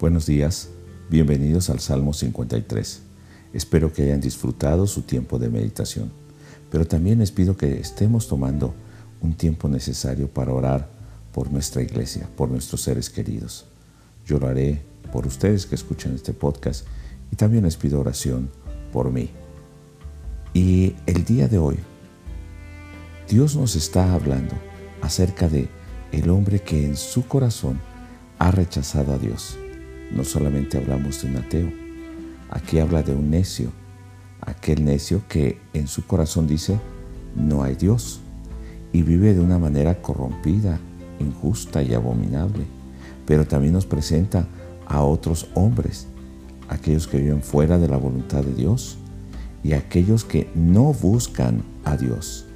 Buenos días, bienvenidos al Salmo 53. Espero que hayan disfrutado su tiempo de meditación, pero también les pido que estemos tomando un tiempo necesario para orar por nuestra iglesia, por nuestros seres queridos. Yo lo por ustedes que escuchan este podcast y también les pido oración por mí. Y el día de hoy, Dios nos está hablando acerca de el hombre que en su corazón ha rechazado a Dios no solamente hablamos de un ateo, aquí habla de un necio, aquel necio que en su corazón dice, no hay Dios, y vive de una manera corrompida, injusta y abominable, pero también nos presenta a otros hombres, aquellos que viven fuera de la voluntad de Dios y aquellos que no buscan a Dios,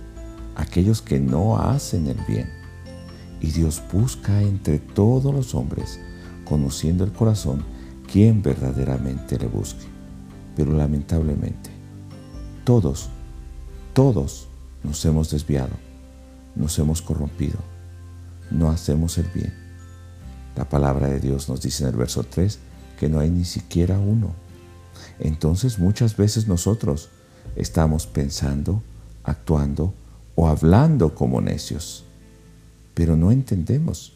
aquellos que no hacen el bien. Y Dios busca entre todos los hombres conociendo el corazón, quien verdaderamente le busque. Pero lamentablemente, todos, todos nos hemos desviado, nos hemos corrompido, no hacemos el bien. La palabra de Dios nos dice en el verso 3 que no hay ni siquiera uno. Entonces muchas veces nosotros estamos pensando, actuando o hablando como necios, pero no entendemos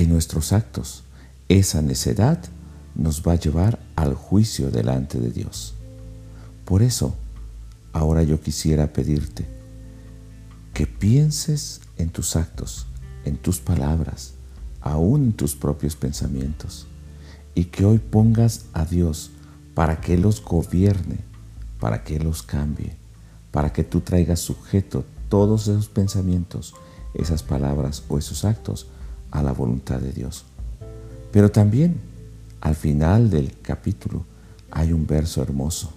que nuestros actos, esa necedad, nos va a llevar al juicio delante de Dios. Por eso, ahora yo quisiera pedirte que pienses en tus actos, en tus palabras, aún en tus propios pensamientos, y que hoy pongas a Dios para que los gobierne, para que los cambie, para que tú traigas sujeto todos esos pensamientos, esas palabras o esos actos a la voluntad de Dios. Pero también al final del capítulo hay un verso hermoso,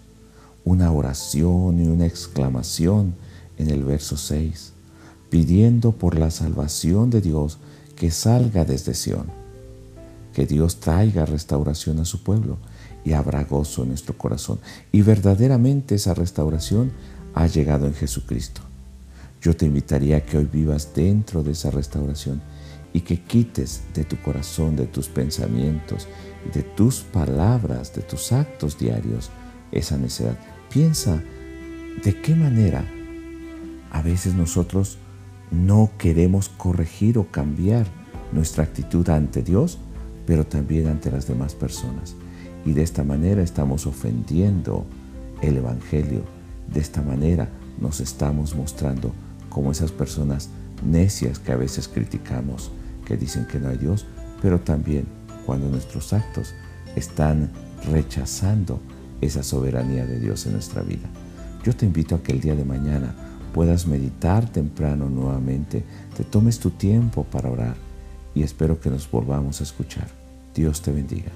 una oración y una exclamación en el verso 6, pidiendo por la salvación de Dios que salga desde Sión, que Dios traiga restauración a su pueblo y habrá gozo en nuestro corazón. Y verdaderamente esa restauración ha llegado en Jesucristo. Yo te invitaría a que hoy vivas dentro de esa restauración y que quites de tu corazón, de tus pensamientos, de tus palabras, de tus actos diarios esa necedad. Piensa de qué manera a veces nosotros no queremos corregir o cambiar nuestra actitud ante Dios, pero también ante las demás personas. Y de esta manera estamos ofendiendo el Evangelio. De esta manera nos estamos mostrando como esas personas necias que a veces criticamos que dicen que no hay Dios, pero también cuando nuestros actos están rechazando esa soberanía de Dios en nuestra vida. Yo te invito a que el día de mañana puedas meditar temprano nuevamente, te tomes tu tiempo para orar y espero que nos volvamos a escuchar. Dios te bendiga.